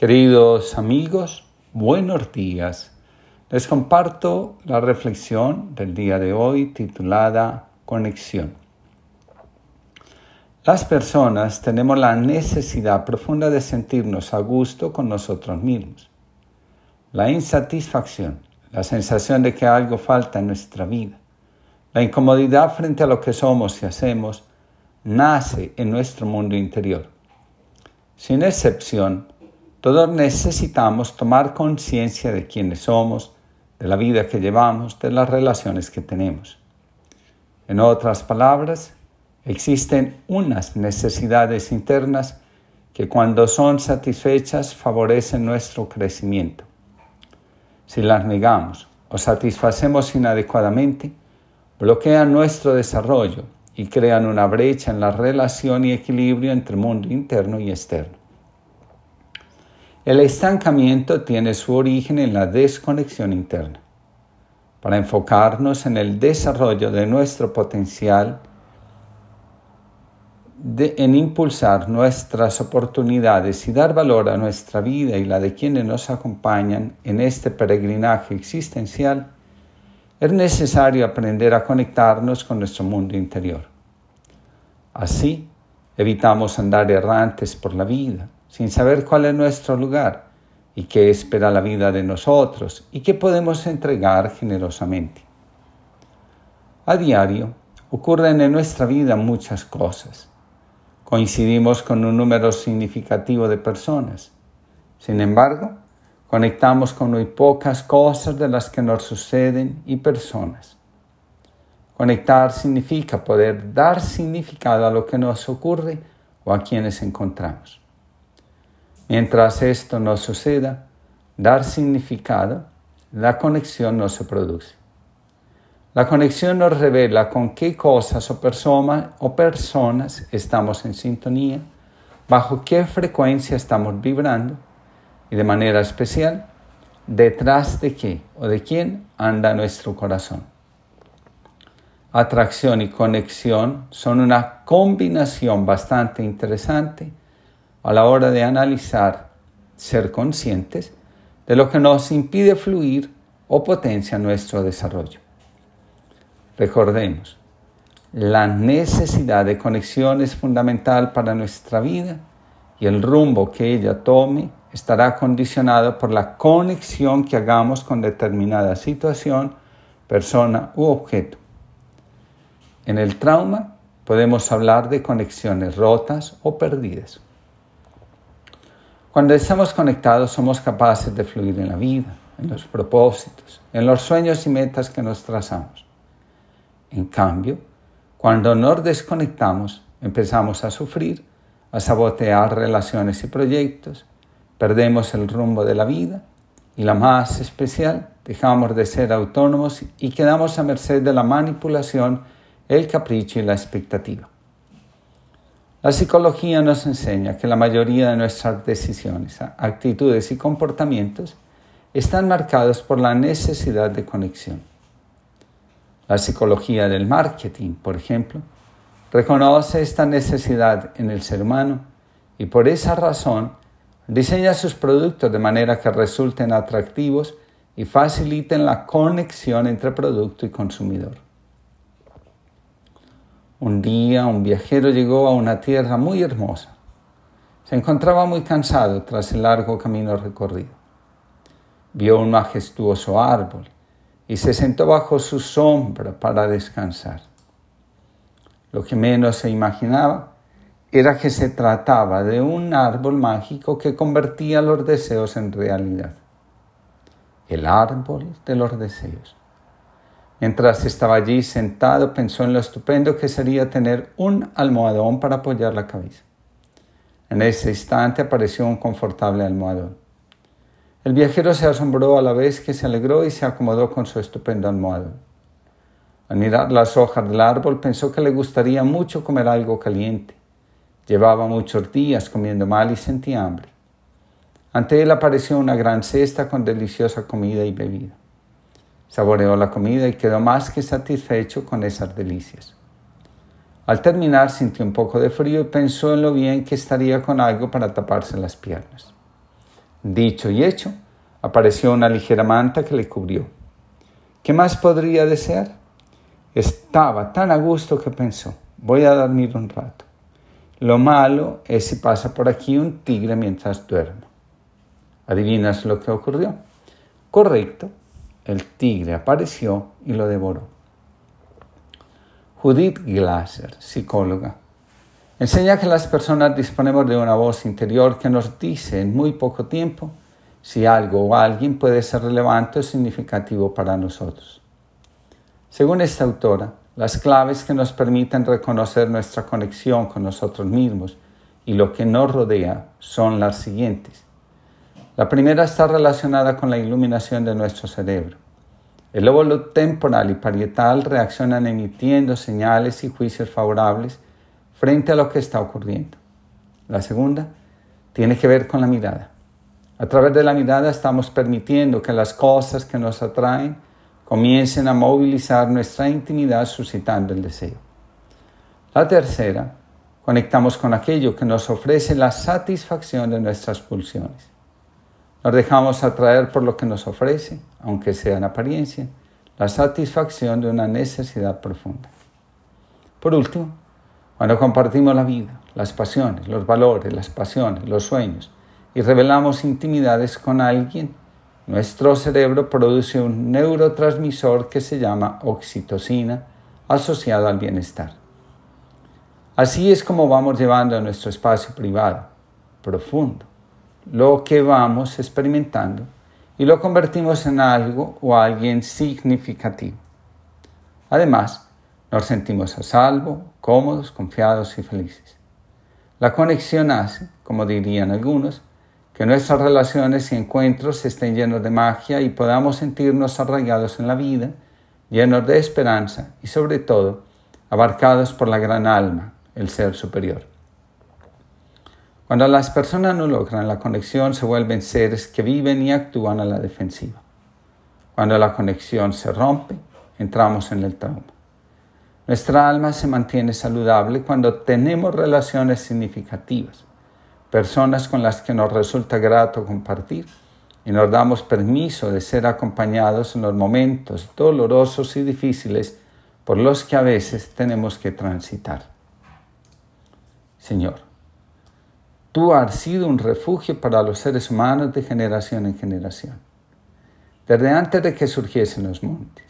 Queridos amigos, buenos días. Les comparto la reflexión del día de hoy titulada Conexión. Las personas tenemos la necesidad profunda de sentirnos a gusto con nosotros mismos. La insatisfacción, la sensación de que algo falta en nuestra vida, la incomodidad frente a lo que somos y hacemos, nace en nuestro mundo interior. Sin excepción, todos necesitamos tomar conciencia de quiénes somos, de la vida que llevamos, de las relaciones que tenemos. En otras palabras, existen unas necesidades internas que cuando son satisfechas favorecen nuestro crecimiento. Si las negamos o satisfacemos inadecuadamente, bloquean nuestro desarrollo y crean una brecha en la relación y equilibrio entre mundo interno y externo. El estancamiento tiene su origen en la desconexión interna. Para enfocarnos en el desarrollo de nuestro potencial, en impulsar nuestras oportunidades y dar valor a nuestra vida y la de quienes nos acompañan en este peregrinaje existencial, es necesario aprender a conectarnos con nuestro mundo interior. Así, evitamos andar errantes por la vida, sin saber cuál es nuestro lugar y qué espera la vida de nosotros y qué podemos entregar generosamente. A diario ocurren en nuestra vida muchas cosas. Coincidimos con un número significativo de personas. Sin embargo, conectamos con muy pocas cosas de las que nos suceden y personas. Conectar significa poder dar significado a lo que nos ocurre o a quienes encontramos. Mientras esto no suceda, dar significado, la conexión no se produce. La conexión nos revela con qué cosas o, personas estamos en sintonía, bajo qué frecuencia estamos vibrando y de manera especial, detrás de qué o de quién anda nuestro corazón. Atracción y conexión son una combinación bastante interesante a la hora de analizar, ser conscientes de lo que nos impide fluir o potencia nuestro desarrollo. Recordemos, la necesidad de conexión es fundamental para nuestra vida y el rumbo que ella tome estará condicionado por la conexión que hagamos con determinada situación, persona u objeto. En el trauma podemos hablar de conexiones rotas o perdidas. Cuando estamos conectados somos capaces de fluir en la vida, en los propósitos, en los sueños y metas que nos trazamos. En cambio, cuando nos desconectamos, empezamos a sufrir, a sabotear relaciones y proyectos, perdemos el rumbo de la vida y la más especial, dejamos de ser autónomos y quedamos a merced de la manipulación, el capricho y la expectativa. La psicología nos enseña que la mayoría de nuestras decisiones, actitudes y comportamientos están marcados por la necesidad de conexión. La psicología del marketing, por ejemplo, reconoce esta necesidad en el ser humano y por esa razón diseña sus productos de manera que resulten atractivos y faciliten la conexión entre producto y consumidor. Un día un viajero llegó a una tierra muy hermosa. Se encontraba muy cansado tras el largo camino recorrido. Vio un majestuoso árbol y se sentó bajo su sombra para descansar. Lo que menos se imaginaba era que se trataba de un árbol mágico que convertía los deseos en realidad. El árbol de los deseos. Mientras estaba allí sentado, pensó en lo estupendo que sería tener un almohadón para apoyar la cabeza. En ese instante apareció un confortable almohadón. El viajero se asombró a la vez que se alegró y se acomodó con su estupendo almohadón. Al mirar las hojas del árbol pensó que le gustaría mucho comer algo caliente. Llevaba muchos días comiendo mal y sentía hambre. Ante él apareció una gran cesta con deliciosa comida y bebida. Saboreó la comida y quedó más que satisfecho con esas delicias. Al terminar sintió un poco de frío y pensó en lo bien que estaría con algo para taparse las piernas. Dicho y hecho, apareció una ligera manta que le cubrió. ¿Qué más podría desear? Estaba tan a gusto que pensó, voy a dormir un rato. Lo malo es si pasa por aquí un tigre mientras duermo. ¿Adivinas lo que ocurrió? Correcto, el tigre apareció y lo devoró. Judith Glasser, psicóloga, enseña que las personas disponemos de una voz interior que nos dice en muy poco tiempo si algo o alguien puede ser relevante o significativo para nosotros. Según esta autora, las claves que nos permiten reconocer nuestra conexión con nosotros mismos y lo que nos rodea son las siguientes. La primera está relacionada con la iluminación de nuestro cerebro. El lóbulo temporal y parietal reaccionan emitiendo señales y juicios favorables frente a lo que está ocurriendo. La segunda tiene que ver con la mirada. A través de la mirada estamos permitiendo que las cosas que nos atraen comiencen a movilizar nuestra intimidad suscitando el deseo. La tercera, conectamos con aquello que nos ofrece la satisfacción de nuestras pulsiones. Nos dejamos atraer por lo que nos ofrece, aunque sea en apariencia, la satisfacción de una necesidad profunda. Por último, cuando compartimos la vida, las pasiones, los valores, las pasiones, los sueños y revelamos intimidades con alguien, nuestro cerebro produce un neurotransmisor que se llama oxitocina asociado al bienestar. Así es como vamos llevando a nuestro espacio privado, profundo, lo que vamos experimentando y lo convertimos en algo o alguien significativo. Además, nos sentimos a salvo, cómodos, confiados y felices. La conexión hace, como dirían algunos, que nuestras relaciones y encuentros estén llenos de magia y podamos sentirnos arraigados en la vida, llenos de esperanza y sobre todo abarcados por la gran alma, el ser superior. Cuando las personas no logran la conexión se vuelven seres que viven y actúan a la defensiva. Cuando la conexión se rompe, entramos en el trauma. Nuestra alma se mantiene saludable cuando tenemos relaciones significativas personas con las que nos resulta grato compartir y nos damos permiso de ser acompañados en los momentos dolorosos y difíciles por los que a veces tenemos que transitar. Señor, tú has sido un refugio para los seres humanos de generación en generación. Desde antes de que surgiesen los montes,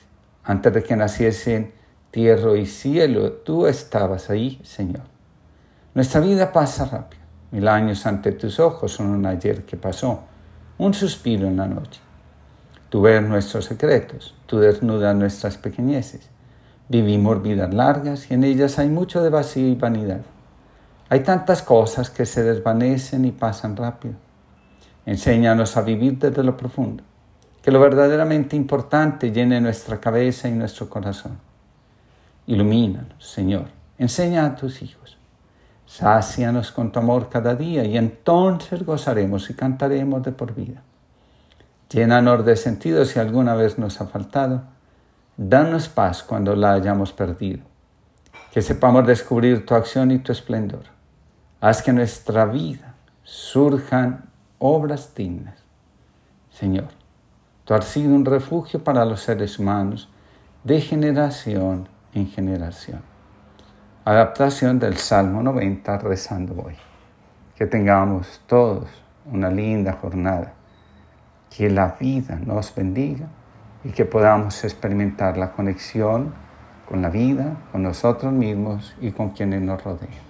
antes de que naciesen tierra y cielo, tú estabas ahí, Señor. Nuestra vida pasa rápido Mil años ante tus ojos son un ayer que pasó, un suspiro en la noche. Tú ves nuestros secretos, tú desnudas nuestras pequeñeces. Vivimos vidas largas y en ellas hay mucho de vacío y vanidad. Hay tantas cosas que se desvanecen y pasan rápido. Enséñanos a vivir desde lo profundo, que lo verdaderamente importante llene nuestra cabeza y nuestro corazón. Ilumínanos, Señor. Enseña a tus hijos Sácianos con tu amor cada día y entonces gozaremos y cantaremos de por vida. Llénanos de sentido si alguna vez nos ha faltado. Danos paz cuando la hayamos perdido. Que sepamos descubrir tu acción y tu esplendor. Haz que en nuestra vida surjan obras dignas. Señor, tú has sido un refugio para los seres humanos de generación en generación. Adaptación del Salmo 90 rezando hoy. Que tengamos todos una linda jornada. Que la vida nos bendiga y que podamos experimentar la conexión con la vida, con nosotros mismos y con quienes nos rodean.